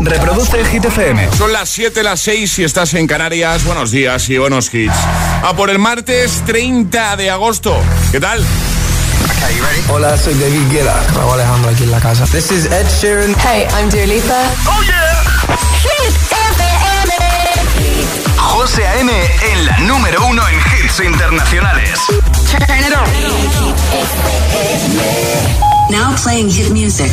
Reproduce el Hit FM. Son las 7, las 6 si estás en Canarias. Buenos días y buenos hits. A por el martes 30 de agosto. ¿Qué tal? Hola, soy David Guetta. Raúl Alejandro aquí en la casa. This is Ed Sheeran. Hey, I'm Dua Lipa. ¡Oh, yeah! Hit FM. José A.M. en la número uno en hits internacionales. Turn it on. Now playing hit music.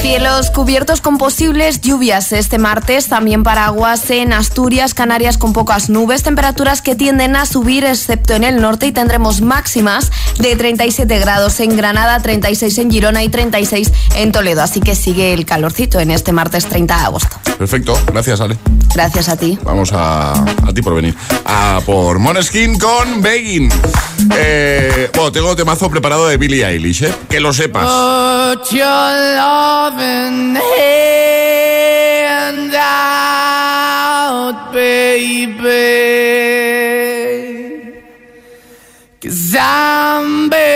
Cielos cubiertos con posibles lluvias este martes, también paraguas en Asturias, Canarias con pocas nubes, temperaturas que tienden a subir excepto en el norte y tendremos máximas de 37 grados en Granada, 36 en Girona y 36 en Toledo, así que sigue el calorcito en este martes 30 de agosto. Perfecto, gracias Ale. Gracias a ti. Vamos a, a ti por venir. A por Moneskin con Begging. Eh, bueno, tengo temazo preparado de Billie Eilish, ¿eh? Que lo sepas. Loving hand out, baby. Cause I'm begging.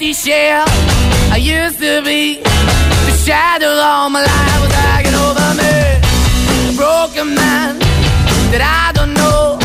Empty shell I used to be. The shadow all my life was hanging over me. A broken man that I don't know.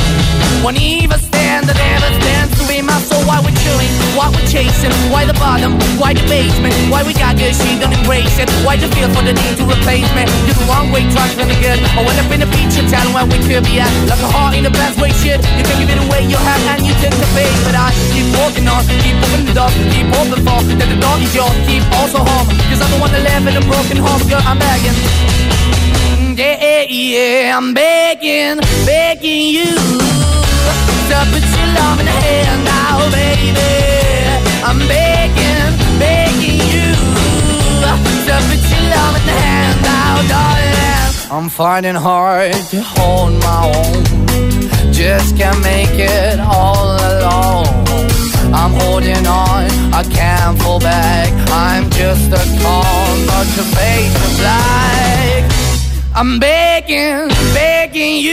Won't even stand, I never stand to be my. Why we're chilling, why we're chasing, why the bottom, why the basement, why we got good, she don't embrace it. Why the feel for the need to replace me? You're the wrong way, trying to good. I went up in a feature town where we could be at. Like a heart in a best way, shit. You can give it away, you have, and you take the bait. But I keep walking on, keep moving the dog, keep hoping for that the dog is yours, keep also home. Cause the one that live in a broken home, girl, I'm begging. Yeah, yeah, I'm begging, begging you your love in the now, baby. I'm begging, begging you your love in the now, darling. I'm finding hard to hold my own. Just can't make it all alone. I'm holding on, I can't fall back. I'm just a call, but your face black. I'm begging, begging you.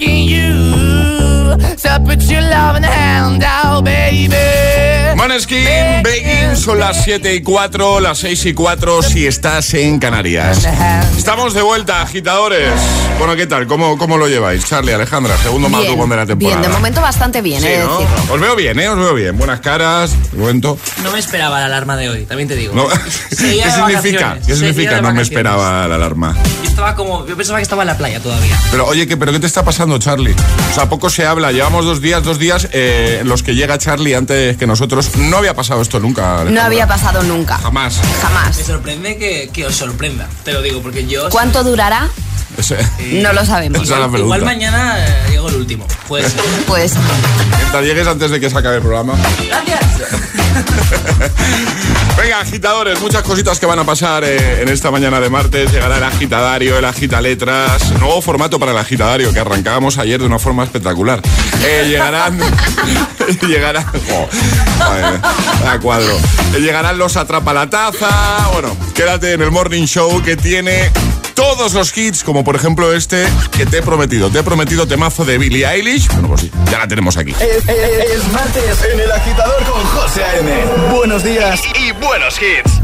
you. To put your loving hand out, baby. Maneskin, Begging, son las 7 y 4, las 6 y 4 si estás en Canarias. Estamos de vuelta, agitadores. Bueno, ¿qué tal? ¿Cómo, cómo lo lleváis? Charlie, Alejandra, segundo más Bien, de la temporada. bien, de momento bastante bien, Sí, de ¿no? Os veo bien, ¿eh? Os veo bien. Buenas caras, de momento. No me esperaba la alarma de hoy, también te digo. No. ¿Qué de significa? ¿Qué significa? No me esperaba la alarma. Yo estaba como, yo pensaba que estaba en la playa todavía. Pero oye, ¿qué, ¿pero qué te está pasando, Charlie? O sea, poco se habla. Llevamos dos días, dos días eh, en los que llega Charlie antes que nosotros. no había pasado esto nunca. No Alejandra. había pasado nunca. Jamás. Me Jamás. sorprende que, que os sorprenda. Te lo digo, porque yo. ¿Cuánto durará? Ese- No lo sabemos. Pregunta. Igual mañana eh, llego el último. Puede ser. Pues Mientras llegues antes de que se acabe el programa. Gracias. Venga, agitadores, muchas cositas que van a pasar eh, en esta mañana de martes. Llegará el agitadario, el agita letras, nuevo formato para el agitadario que arrancábamos ayer de una forma espectacular. Eh, llegarán, llegarán, mía, vaya cuadro. Eh, llegarán los atrapa la taza. Bueno, quédate en el morning show que tiene todos los hits, como por ejemplo este que te he prometido. Te he prometido temazo de Billie Eilish. Bueno, pues sí, ya la tenemos aquí. Es, es- es martes en el agitador con José A.M. Buenos días y, y buenos hits.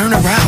Turn around.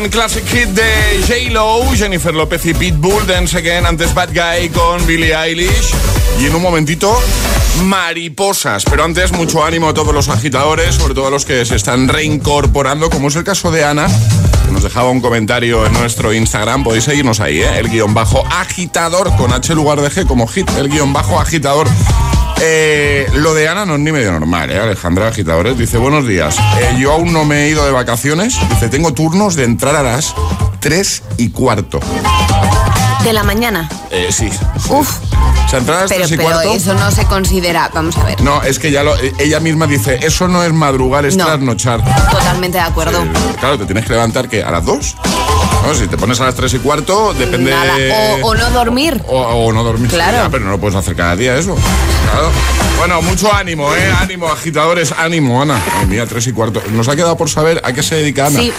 Again. Classic hit de J-Lo, Jennifer López y Pitbull, Dance Again, antes Bad Guy con Billie Eilish. Y en un momentito, mariposas. Pero antes, mucho ánimo a todos los agitadores, sobre todo a los que se están reincorporando, como es el caso de Ana, que nos dejaba un comentario en nuestro Instagram. Podéis seguirnos ahí, ¿eh? el guion bajo agitador con H lugar de G como hit, el guion bajo agitador. Eh, lo de Ana no es ni medio normal, ¿eh? Alejandra Agitadores. Dice, buenos días. Eh, yo aún no me he ido de vacaciones. Dice, tengo turnos de entrar a las 3 y cuarto. De la mañana. Eh, sí. Uf. O sea, entrar a las Pero, 3 y pero cuarto. eso no se considera. Vamos a ver. No, es que ya lo, eh, ella misma dice, eso no es madrugar, es No. trasnochar. Totalmente de acuerdo. Claro, te tienes que levantar que a las 2. No, si te pones a las 3 y cuarto, depende. Nada, O, o no dormir. O, o no dormir. Claro. Ya, pero no lo puedes hacer cada día eso. Claro. Bueno, mucho ánimo, ¿eh? Ánimo, agitadores, ánimo, Ana. Ay, mira, tres y cuarto. Nos ha quedado por saber a qué se dedica Ana. Sí.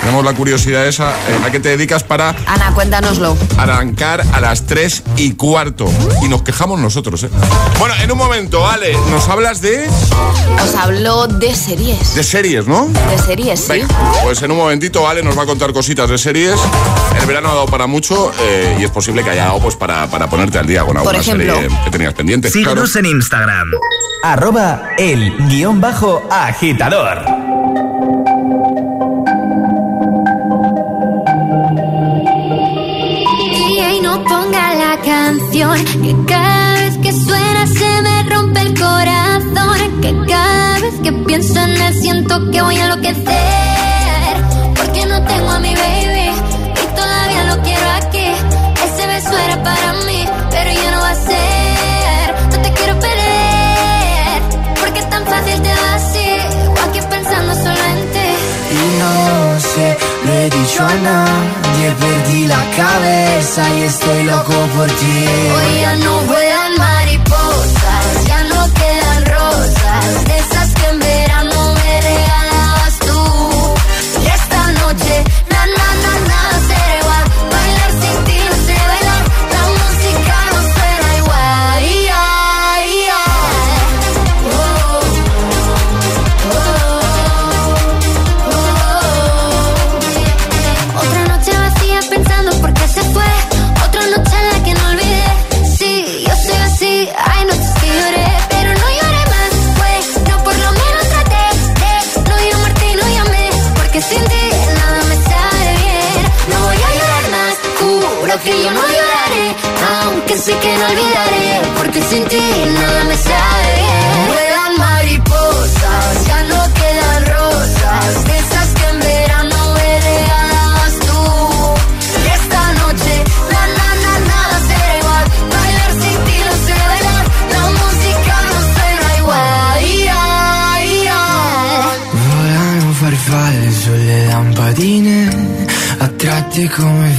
Tenemos la curiosidad esa. eh, ¿A qué te dedicas para Ana, cuéntanoslo. arrancar a las 3 y cuarto? Y nos quejamos nosotros, ¿eh? Bueno, en un momento, Ale, nos hablas de, Os hablo de series. de series, ¿no? De series, sí. Venga, pues en un momentito Ale nos va a contar cositas de series. El verano ha dado para mucho eh, y es posible que haya dado pues para, para ponerte al día con alguna ejemplo. serie que tenías pendiente. Síguenos en Instagram. Arroba el guion bajo agitador. DJ no ponga la canción que cada vez que suena se me rompe el corazón que cada vez que pienso en él siento que voy a enloquecer porque no tengo a mi dicho a nadie, perdí la cabeza y estoy loco por ti. Hoy ya no vuelan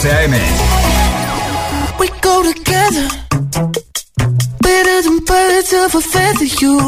12 a.m. We go together, better than birds of a feather, you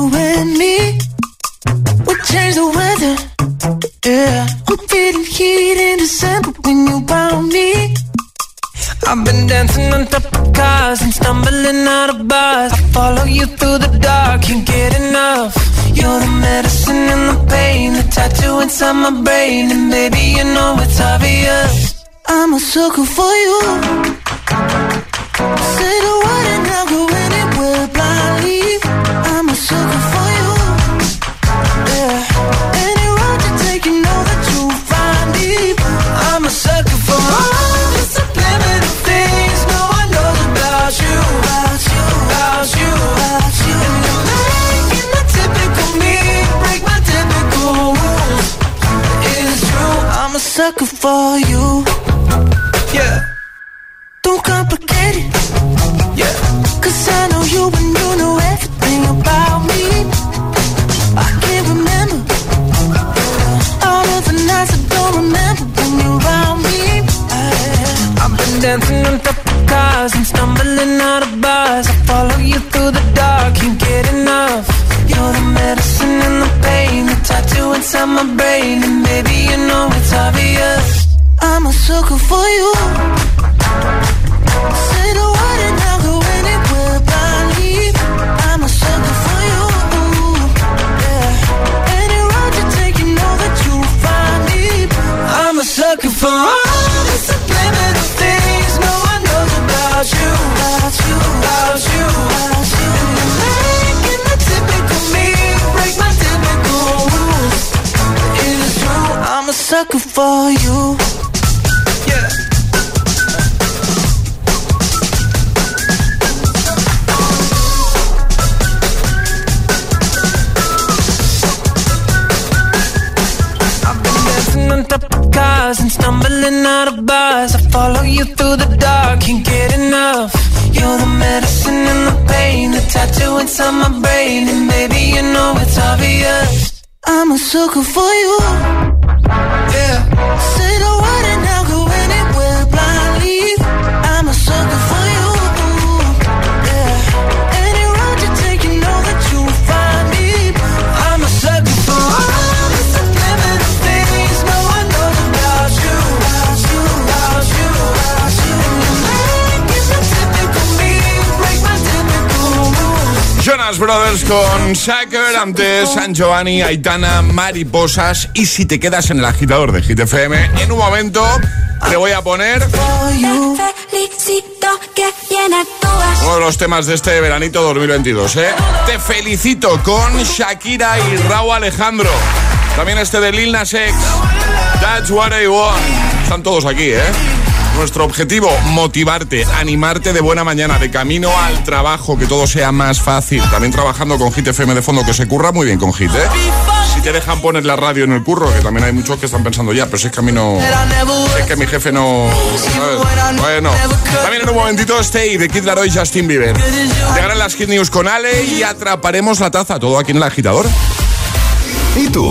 A sucker for you. Say the word and I'll go anywhere blindly. I'm a sucker for you. Yeah. Any road you take, you know that you'll find me. I'm a sucker for all the subliminal things no one knows about you. About you, about you, about you. And you're making the typical me break my typical rules. It is true, I'm a sucker for you. Brain, and baby you know it's obvious. I'm a sucker for you. Brothers con Sacker, antes San Giovanni, Aitana, Mariposas. Y si te quedas en el agitador de Hit FM, en un momento te voy a poner uno de los temas de este veranito 2022. ¿eh? Te felicito con Shakira y Raúl Alejandro. También este de Lil Nas X. That's what I want. Están todos aquí, ¿eh? Nuestro objetivo, motivarte, animarte de buena mañana, de camino al trabajo, que todo sea más fácil. También trabajando con Hit FM de fondo, que se curra muy bien con Hit, ¿eh? Si te dejan poner la radio en el curro, que también hay muchos que están pensando ya, pero es que a mí no... Es que mi jefe no... Bueno, también en un momentito Stay de Kid Laroi y Justin Bieber. Llegarán las Hit News con Ale y atraparemos la taza, todo aquí en el agitador. ¿Y tú?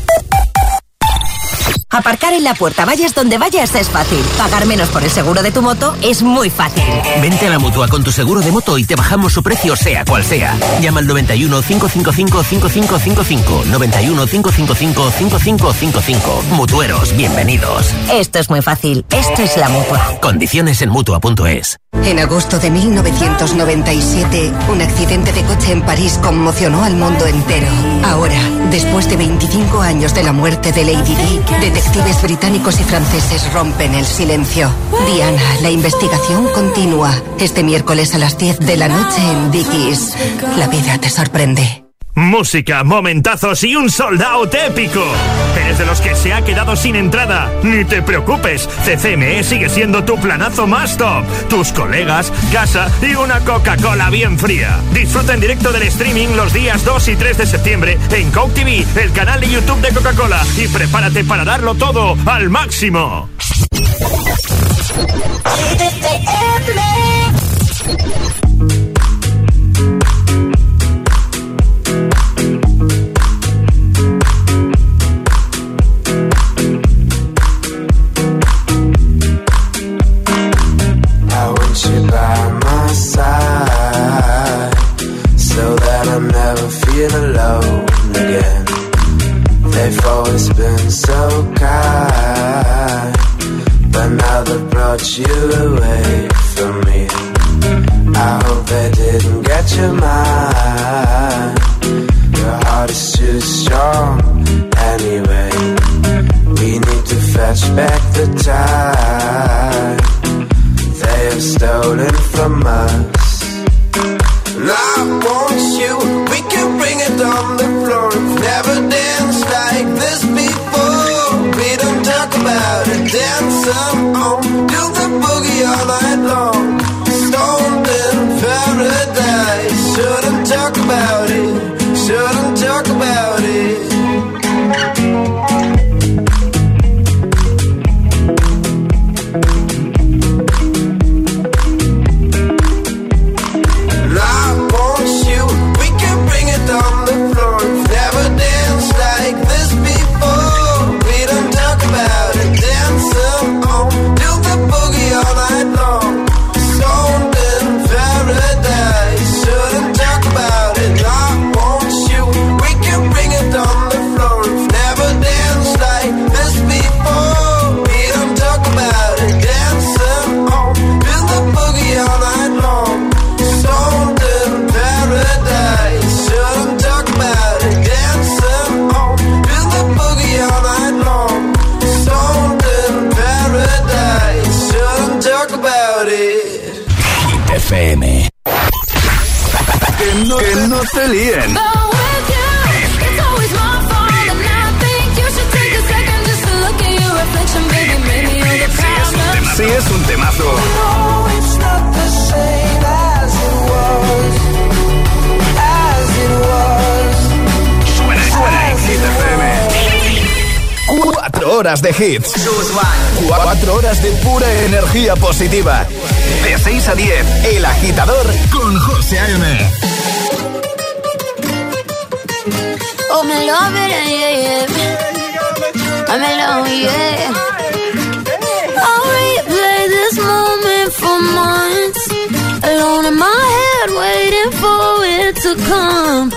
Aparcar en la puerta, vayas donde vayas, es fácil. Pagar menos por el seguro de tu moto es muy fácil. Vente a la mutua con tu seguro de moto y te bajamos su precio, sea cual sea. Llama al 91 555 5555. 91 555 5555. Mutueros, bienvenidos. Esto es muy fácil. Esto es la mutua. Condiciones en mutua.es. En agosto de 1997, un accidente de coche en París conmocionó al mundo entero. Ahora, después de 25 años de la muerte de Lady Di, detectives británicos y franceses rompen el silencio. Diana, la investigación continúa. Este miércoles a las 10 de la noche en Dickies. La vida te sorprende. Música, momentazos y un sold out épico. ¿Eres de los que se ha quedado sin entrada? Ni te preocupes, CCME sigue siendo tu planazo más top. Tus colegas, casa y una Coca-Cola bien fría. Disfruta en directo del streaming los días 2 y 3 de septiembre en Coke TV, el canal de YouTube de Coca-Cola. Y prepárate para darlo todo al máximo. It. Hit FM. Que no, que no te líen. Si es un temazo. Suena, suena en Hit FM. Cuatro horas de hits. Cuatro horas de pura energía positiva. De 6 a 10, El Agitador con José A.M. Oh, me love it, yeah, yeah. I'm alone, yeah. I'll replay this moment for months. Alone in my head, waiting for it to come.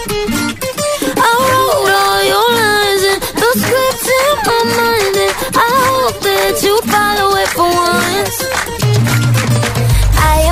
I wrote all your lines and the script in my mind, and I hope that you follow it for once.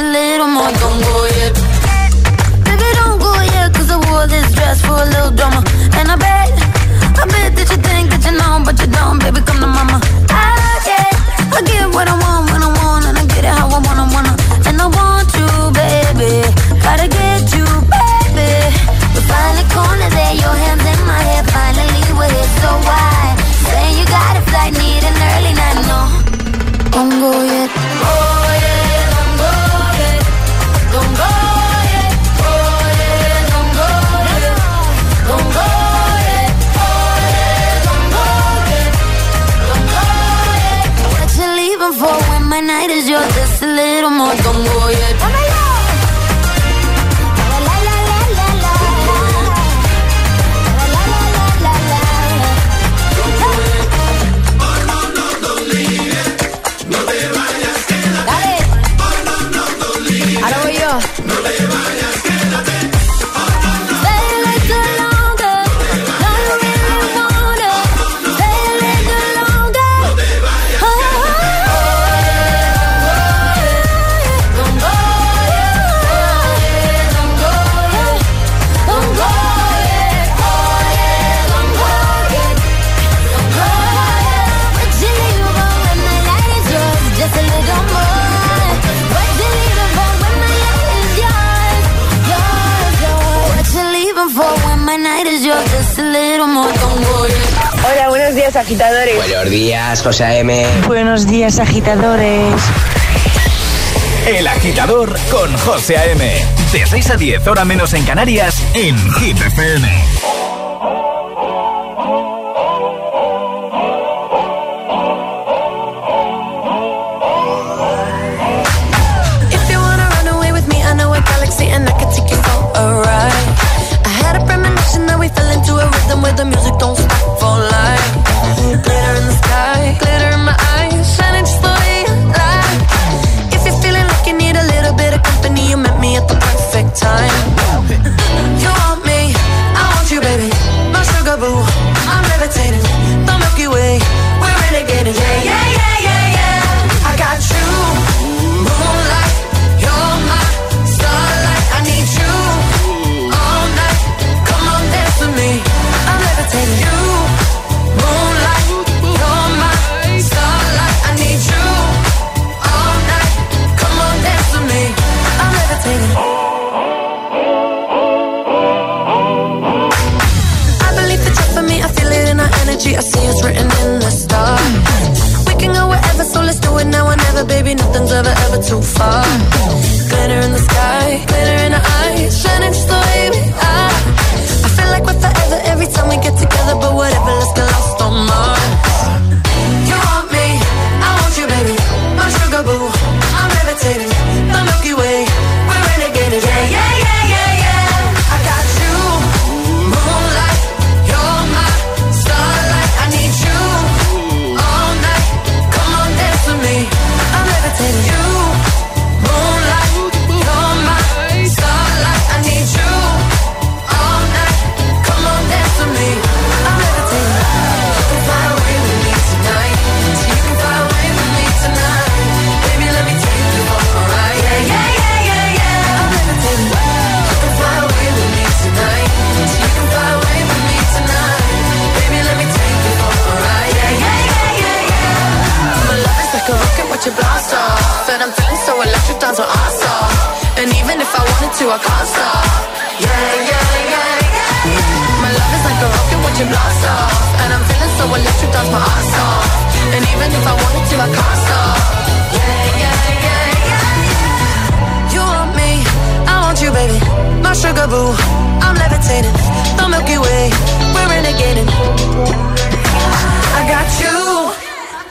a little more. Don't go yet. Baby, don't go yet, cause I wore this dress for a little drama. And I bet, I bet that you think that you know, but you don't, baby, come to mama. I get, I get what I want, Buenos días, agitadores. El agitador con José AM. De 6 a 10, hora menos en Canarias, en Hit FM. And I could take you for a ride. I had a premonition that we fell into a rhythm with a music. Boo, I'm levitating. The Milky Way, we're renegading. I got you,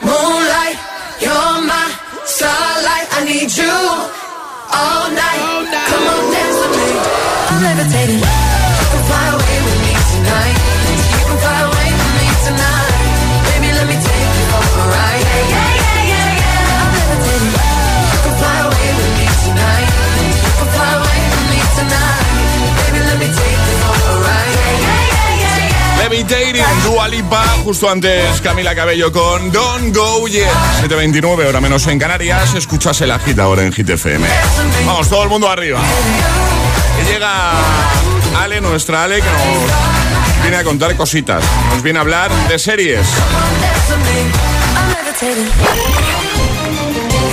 moonlight. You're my starlight. I need you all night. Come on, dance with me. I'm levitating. You can fly away with me tonight. You can fly away with me tonight. Levitating, Dua Lipa, justo antes Camila Cabello con Don't Go Yet. 7.29, hora menos en Canarias. Escuchas el agita ahora en Hit FM. Vamos, todo el mundo arriba. Que llega Ale, nuestra Ale, que nos viene a contar cositas. Nos viene a hablar de series.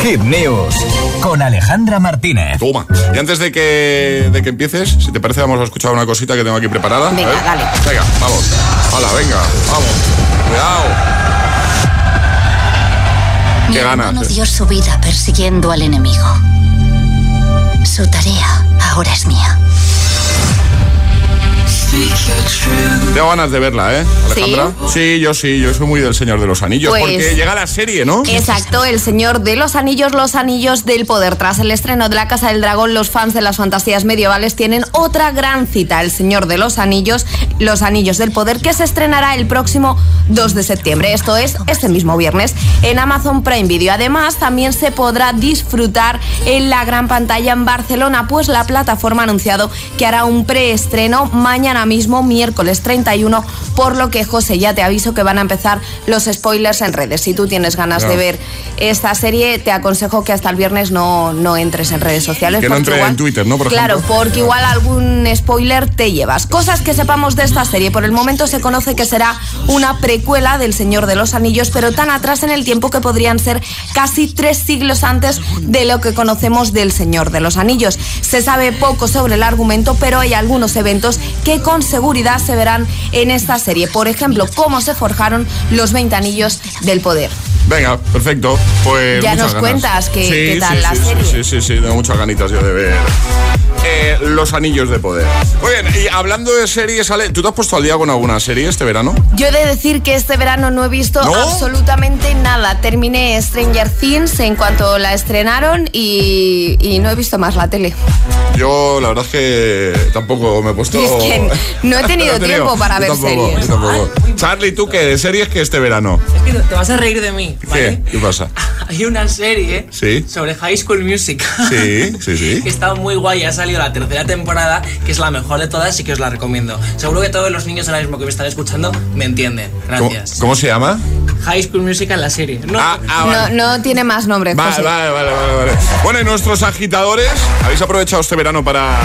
Hit News con Alejandra Martínez. Toma. Y antes de que, de que empieces, si te parece, vamos a escuchar una cosita que tengo aquí preparada. Venga, ver. dale. Venga, vamos. Hola, venga, vamos. Cuidado. Mi Qué ganas. hermano dio su vida persiguiendo al enemigo. Su tarea ahora es mía. Tengo ganas de verla, ¿eh, Alejandra? ¿Sí? yo sí, yo soy muy del Señor de los Anillos. Pues- porque llega la serie, ¿no? Exacto, El Señor de los Anillos, los Anillos del Poder. Tras el estreno de La Casa del Dragón, los fans de las fantasías medievales tienen otra gran cita, El Señor de los Anillos, los Anillos del Poder, que se estrenará el próximo 2 de septiembre. Esto es este mismo viernes en Amazon Prime Video. Además, también se podrá disfrutar en la gran pantalla en Barcelona, pues la plataforma ha anunciado que hará un preestreno mañana mismo, miércoles 31, por lo que, José, ya te aviso que van a empezar los spoilers en redes. Si tú tienes ganas de ver esta serie, te aconsejo que hasta el viernes no, no entres en redes sociales. Que no porque entre en Twitter, ¿no? Por claro, ejemplo. porque igual algún spoiler te llevas. Cosas que sepamos de esta serie. Por el momento se conoce que será una precuela del Señor de los Anillos, pero tan atrás en el tiempo que podrían ser casi tres siglos antes de lo que conocemos del Señor de los Anillos. Se sabe poco sobre el argumento, pero hay algunos eventos que con seguridad se verán en esta serie. Por ejemplo, cómo se forjaron los 20 anillos del poder. Venga, perfecto. Pues Ya nos ganas. cuentas qué- Sí, qué tal sí, la sí, serie. Sí, sí, sí, tengo muchas ganitas yo de ver eh, Los Anillos de Poder. Muy bien, y hablando de series, Ale, ¿tú te has puesto al día con alguna serie este verano? Yo he de decir que este verano no he visto ¿No? absolutamente nada. Terminé Stranger Things en cuanto la estrenaron y, y no he visto más la tele. Yo, la verdad es que tampoco me he puesto... Es que no he tenido tiempo para Yo ver tampoco, series. tampoco. Charlie, ¿tú qué? ¿De series que este verano? Es que te vas a reír de mí, ¿vale? ¿Qué? ¿Qué pasa? Hay una serie Sí. sobre High School Music. Sí, sí, sí. que está muy guay, ha salido la tercera temporada, que es la mejor de todas y que os la recomiendo. Seguro que todos los niños ahora mismo que me están escuchando me entienden. ¿Cómo, Gracias. cómo se llama? High School Musical, la serie. No, Ah, ah, vale. No, no tiene más nombre. Vale, José. vale, vale, vale, vale. Bueno, y nuestros agitadores, ¿habéis aprovechado este verano para,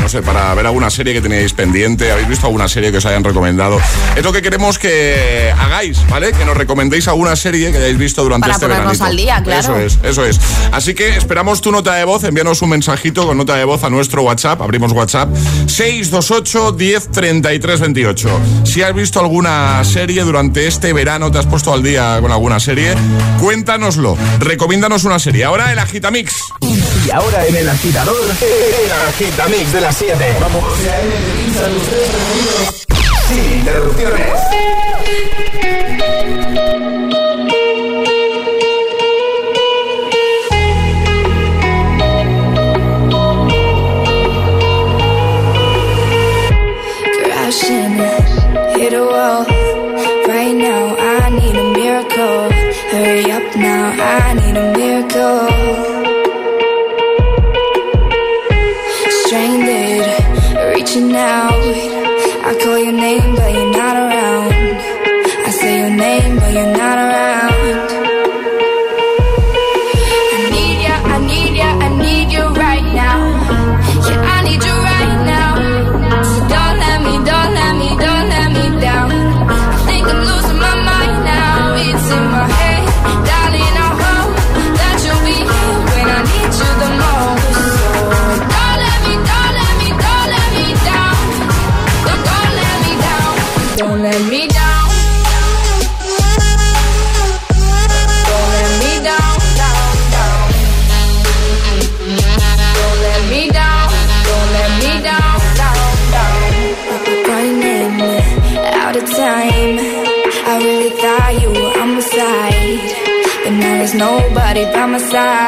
no sé, para ver alguna serie que tenéis pendiente? ¿Habéis visto alguna serie que os hayan recomendado? Es lo que queremos que hagáis, ¿vale? Que nos recomendéis alguna serie que hayáis visto durante Para este ponernos verano. al día, claro. Eso es, eso es. Así que esperamos tu nota de voz, envíanos un mensajito con nota de voz a nuestro WhatsApp, abrimos WhatsApp, 628 10 33 28. Si has visto alguna serie durante este verano, te has puesto al día con alguna serie? Cuéntanoslo. Recomiéndanos una serie. Ahora el Agitamix. Y ahora en el agitador, el Agitamix de las 7. Vamos. Sin interrupciones. crashing, hit a wall. Right now, I need a miracle. Hurry up now, I need a miracle. now. By my side.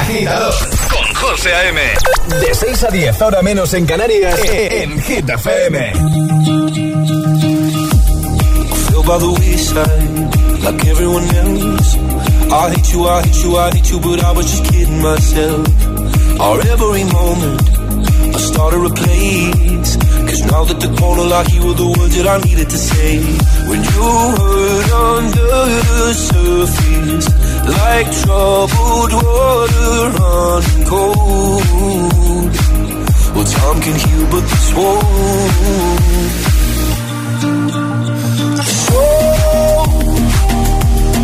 agitador con José A.M. De 6 a 10, ahora menos en Canarias, en Hit FM. feel by the wayside, like everyone else. I hate you, I hate you, I hate you, but I was just kidding myself. Our every moment, I started a place. Cause now that the corner like you were the words that I needed to say. When you hurt under the surface, like troubled water running cold. Well, time can heal, but this won't. So,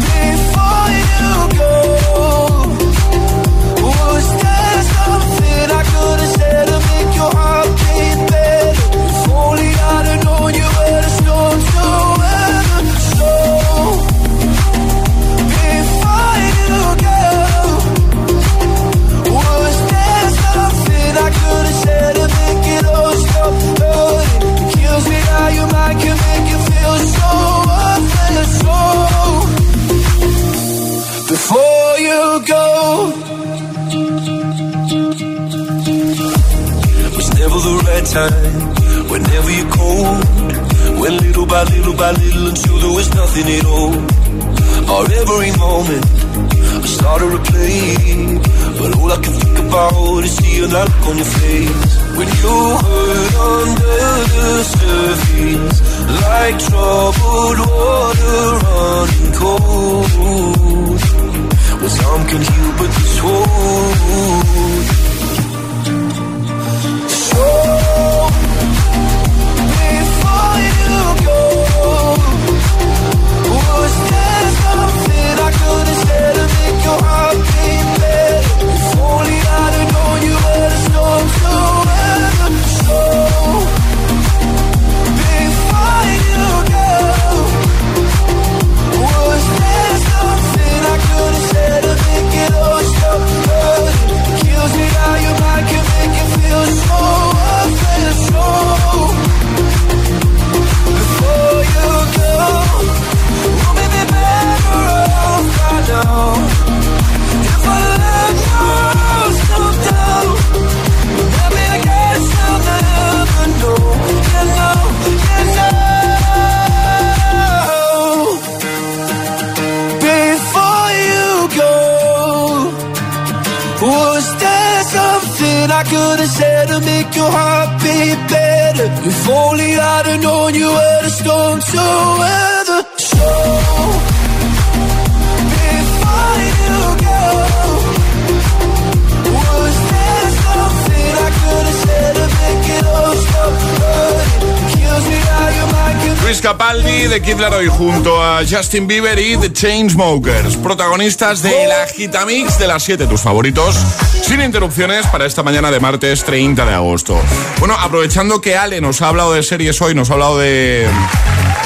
before you go, was there something I could have said mind can make you feel so before you go. never the right time. Whenever you're cold, little by little by little until there was nothing at all. Or every moment, I started to play, but all I can think about is seeing that look on your face when you hurt under the surface, like troubled water running cold. Well, some can heal, but this won't. Laroi junto a Justin Bieber y The Chainsmokers, protagonistas de la Gitamix de las 7, tus favoritos, sin interrupciones para esta mañana de martes 30 de agosto. Bueno, aprovechando que Ale nos ha hablado de series hoy, nos ha hablado de,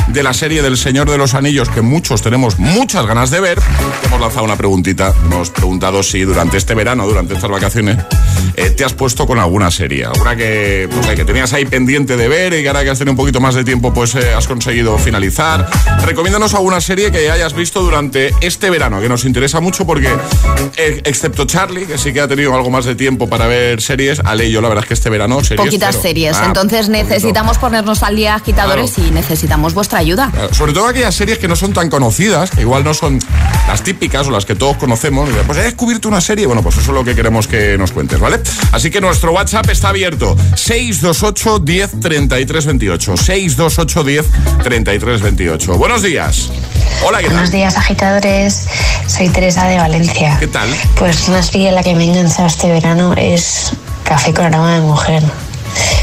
de la serie del Señor de los Anillos, que muchos tenemos muchas ganas de ver, hemos lanzado una preguntita, hemos preguntado si durante este verano, durante estas vacaciones, eh, te has puesto con alguna serie, alguna que, que tenías ahí pendiente de ver y que ahora que has tenido un poquito más de tiempo, pues eh, has conseguido finalizar. Recomiéndanos alguna serie que hayas visto durante este verano, que nos interesa mucho porque, eh, excepto Charlie, que sí que ha tenido algo más de tiempo para ver series, Ale y yo la verdad es que este verano series Poquitas series. Ah, Entonces poquito. necesitamos ponernos al día agitadores y necesitamos vuestra ayuda. Claro, Sobre todo aquellas series que no son tan conocidas, que igual no son las típicas o las que todos conocemos. Pues he descubierto una serie. Bueno, pues eso es lo que queremos que nos cuentes, ¿vale? Así que nuestro WhatsApp está abierto. 628 10 33 28. 628 10 33 28. Buenos días. Hola, ¿qué tal? Buenos días, agitadores. Soy Teresa de Valencia. ¿Qué tal? Pues una serie en la que me he enganchado este verano es Café con aroma de mujer.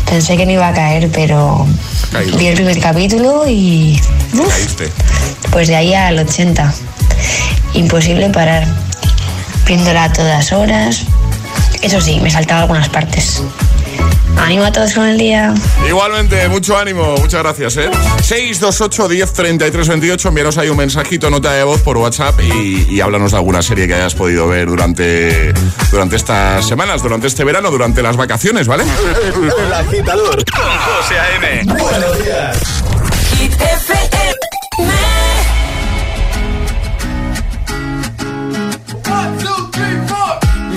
Pensé que no iba a caer, pero Caído. vi el primer capítulo y uf, Caíste. pues de ahí al 80. imposible parar. Viéndola a todas horas. Eso sí, me saltaba algunas partes. Ánimo a todos con el día. Igualmente, mucho ánimo, muchas gracias, ¿eh? 628 10 33 28, envíanos ahí un mensajito, nota de voz por WhatsApp y, y háblanos de alguna serie que hayas podido ver durante, durante estas semanas, durante este verano, durante las vacaciones, ¿vale? El agitador con José A.M. Buenos días.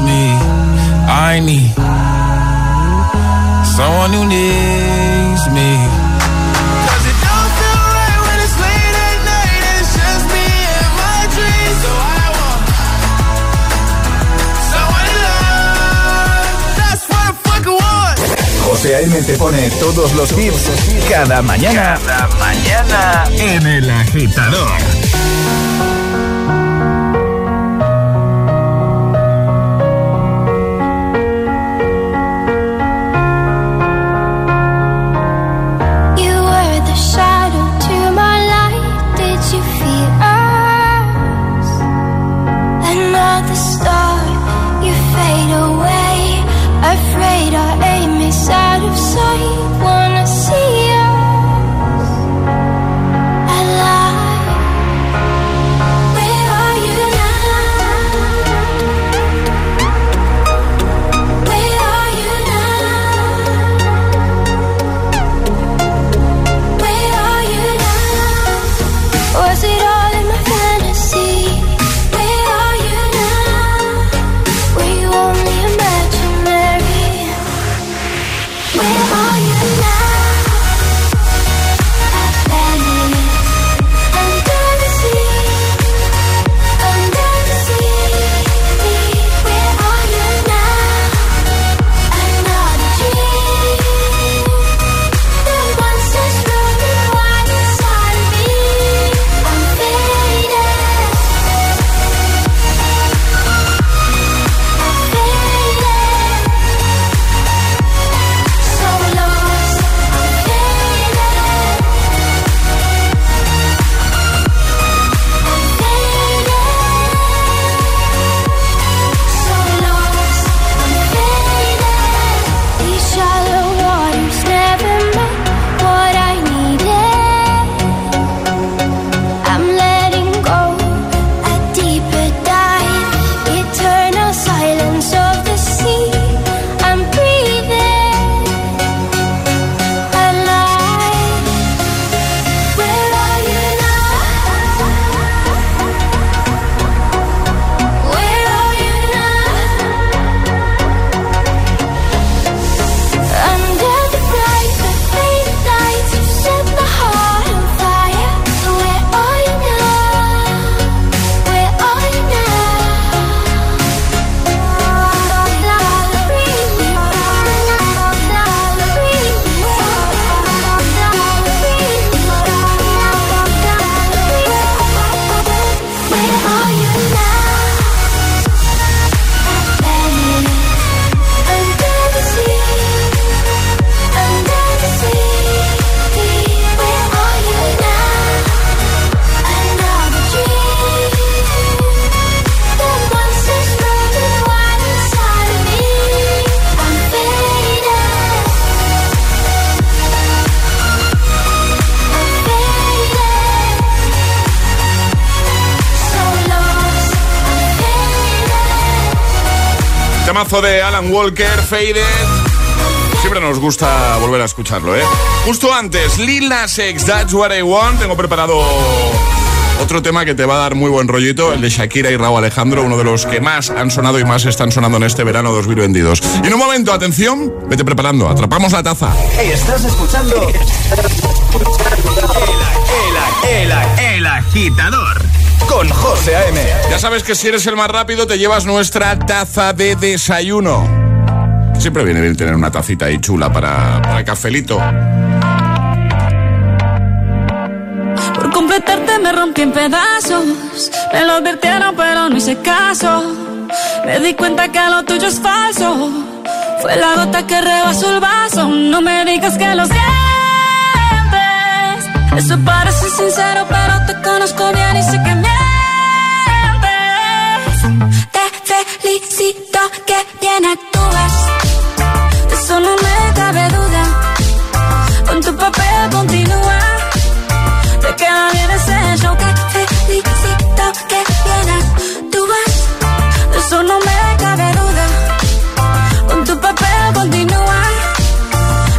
me. I need someone who needs me. 'Cause it don't feel right when it's late at night and it's just me and my dreams. So I want someone to love. That's what I fucking want. José A.M. te pone todos los hits cada mañana. Cada mañana en el agitador. Temazo de Alan Walker, Faded. Siempre nos gusta volver a escucharlo, ¿eh? Justo antes, Lil Nas X, That's What I Want. Tengo preparado otro tema que te va a dar muy buen rollito, el de Shakira y Raúl Alejandro, uno de los que más han sonado y más están sonando en este verano 2022. Y en un momento, atención, vete preparando, atrapamos la taza. Estás escuchando el, el agitador con José A.M. Ya sabes que si eres el más rápido te llevas nuestra taza de desayuno. Siempre viene bien tener una tacita ahí chula para, para cafelito. Por completarte me rompí en pedazos. Me lo advirtieron, pero no hice caso. Me di cuenta que lo tuyo es falso. Fue la gota que rebasó el vaso. No me digas que lo sientes. Eso parece sincero, pero te conozco bien y sé que felicito que bien actúas. De eso no me cabe duda. Con tu papel continúa.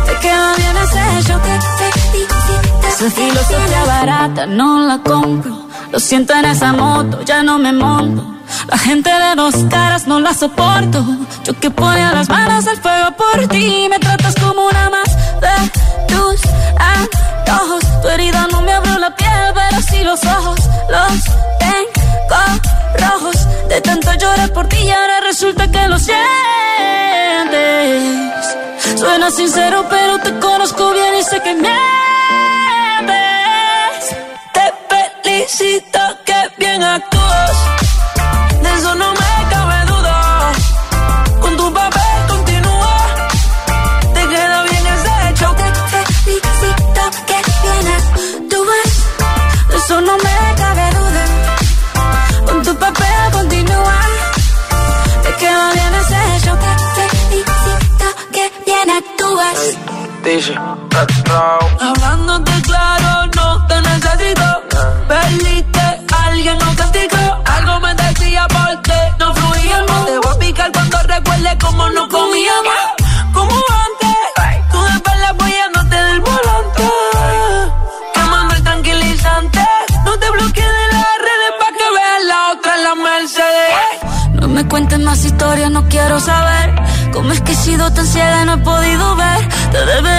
Te queda bien ese Te felicito Esa filosofía barata no la compro. Lo siento en esa moto, ya no me monto. La gente de dos caras no la soporto. Yo que ponía las manos al fuego por ti. Me tratas como una más de tus antojos. Tu herida no me abrió la piel, pero sí los ojos. Los tengo rojos. De tanto llorar por ti ahora resulta que lo sientes. Suena sincero, pero te conozco bien y sé que mientes. Te felicito que bien actúas. De eso no me Dice, Hablándote claro, no te necesito. Perdiste, alguien nos castigó. Algo me decía porque no fluíamos. Te voy a picar cuando recuerde cómo no comíamos. Como antes, tú de espalda apoyándote del volante. Quemando el tranquilizante. No te bloquees de las redes pa' que veas la otra en la Mercedes. No me cuentes más historias, no quiero saber. ¿Cómo es que he sido tan ciega y no he podido? Te deberían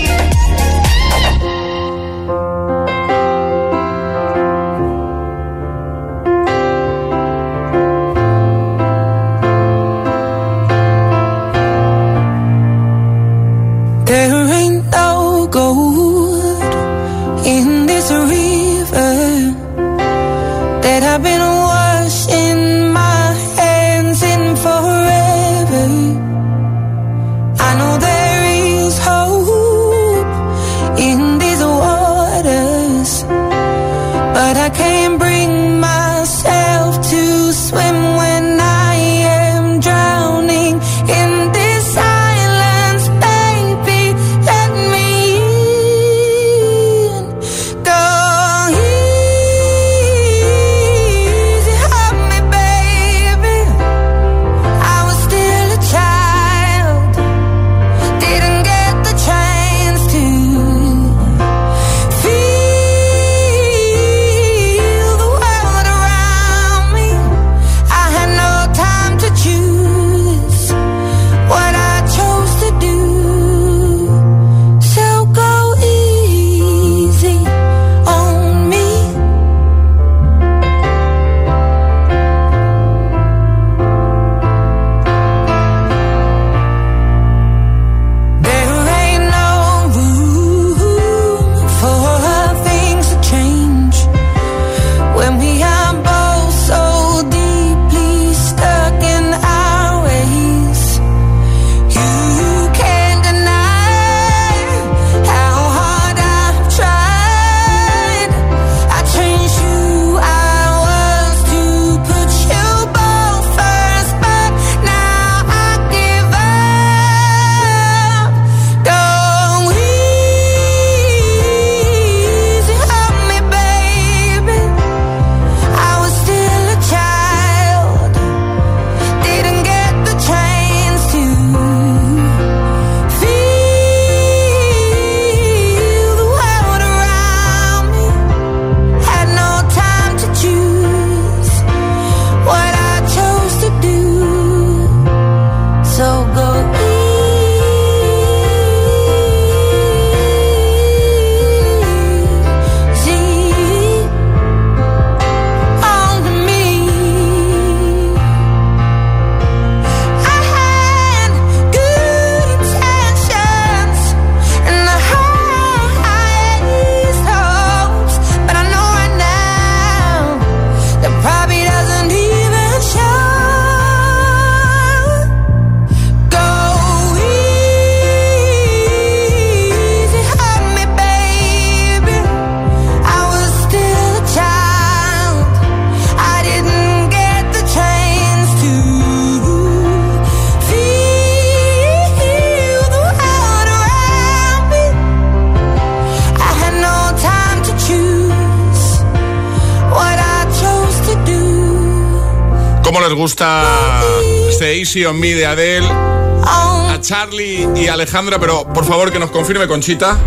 Gusta este Easy on Me de Adele, a Charlie y Alejandra, pero por favor que nos confirme Conchita.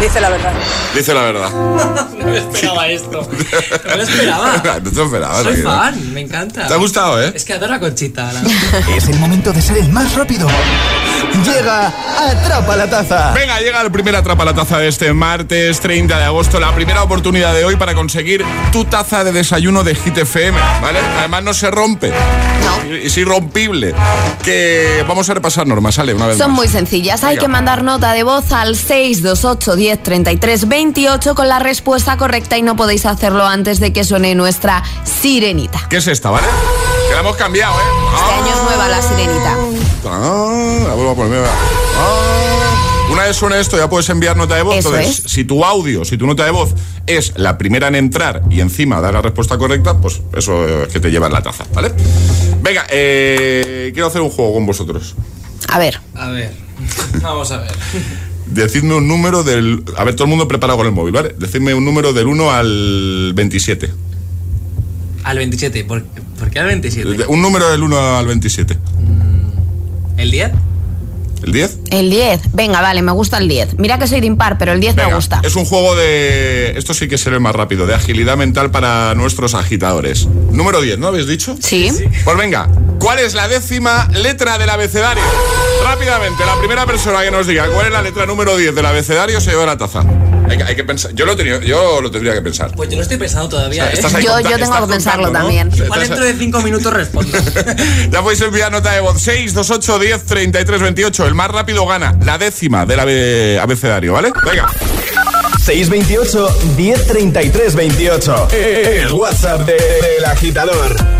Dice la verdad. Dice la verdad. no me esperaba esto. No me esperaba. no te esperabas. Soy fan, me encanta. ¿Te ha gustado, eh? Es que adoro a Conchita. la- Es el momento de ser el más rápido. Llega Atrapa la Taza. Venga, llega el primer Atrapa la Taza de este martes 30 de agosto. La primera oportunidad de hoy para conseguir tu taza de desayuno de Hit FM, ¿vale? Además no se rompe. No. Es irrompible. Que vamos a repasar normas, sale una vez Son más. muy sencillas. Hay Venga. que mandar nota de voz al 628 10 33 28 con la respuesta correcta y no podéis hacerlo antes de que suene nuestra sirenita. ¿Qué es esta, vale? Que la hemos cambiado, ¿eh? Este año es nueva la sirenita. Ah, la vuelvo a poner. Ah. Una vez suene esto, ya puedes enviar nota de voz. Eso Entonces, si tu audio, si tu nota de voz es la primera en entrar y encima dar la respuesta correcta, pues eso es que te llevas la taza, ¿vale? Venga, eh, quiero hacer un juego con vosotros. A ver. A ver, vamos a ver. Decidme un número del. A ver, todo el mundo preparado con el móvil, ¿vale? Decidme un número del 1 al 27. Al 27, ¿por, por qué al 27? Un número del 1 al 27. ¿El 10? ¿El 10? El 10. Venga, vale, me gusta el 10. Mira que soy de impar, pero el 10 me gusta. Es un juego de. Esto sí que será el más rápido, de agilidad mental para nuestros agitadores. Número 10, ¿no habéis dicho? Sí. Pues venga, ¿cuál es la décima letra del abecedario? Rápidamente, la primera persona que nos diga cuál es la letra número 10 del abecedario se lleva la taza. Hay que, hay que pensar. Yo lo, tenía- yo lo tendría que pensar. Pues yo lo estoy pensando todavía. O sea, ¿eh? estás ahí Yo, tengo que pensarlo ¿no? también. Igual dentro de 5 minutos respondo. Ya podéis enviar nota de voz 628 10 33 28. El más rápido gana la décima del abe- abecedario, ¿vale? Venga. 628 1033 28. El WhatsApp de- del agitador.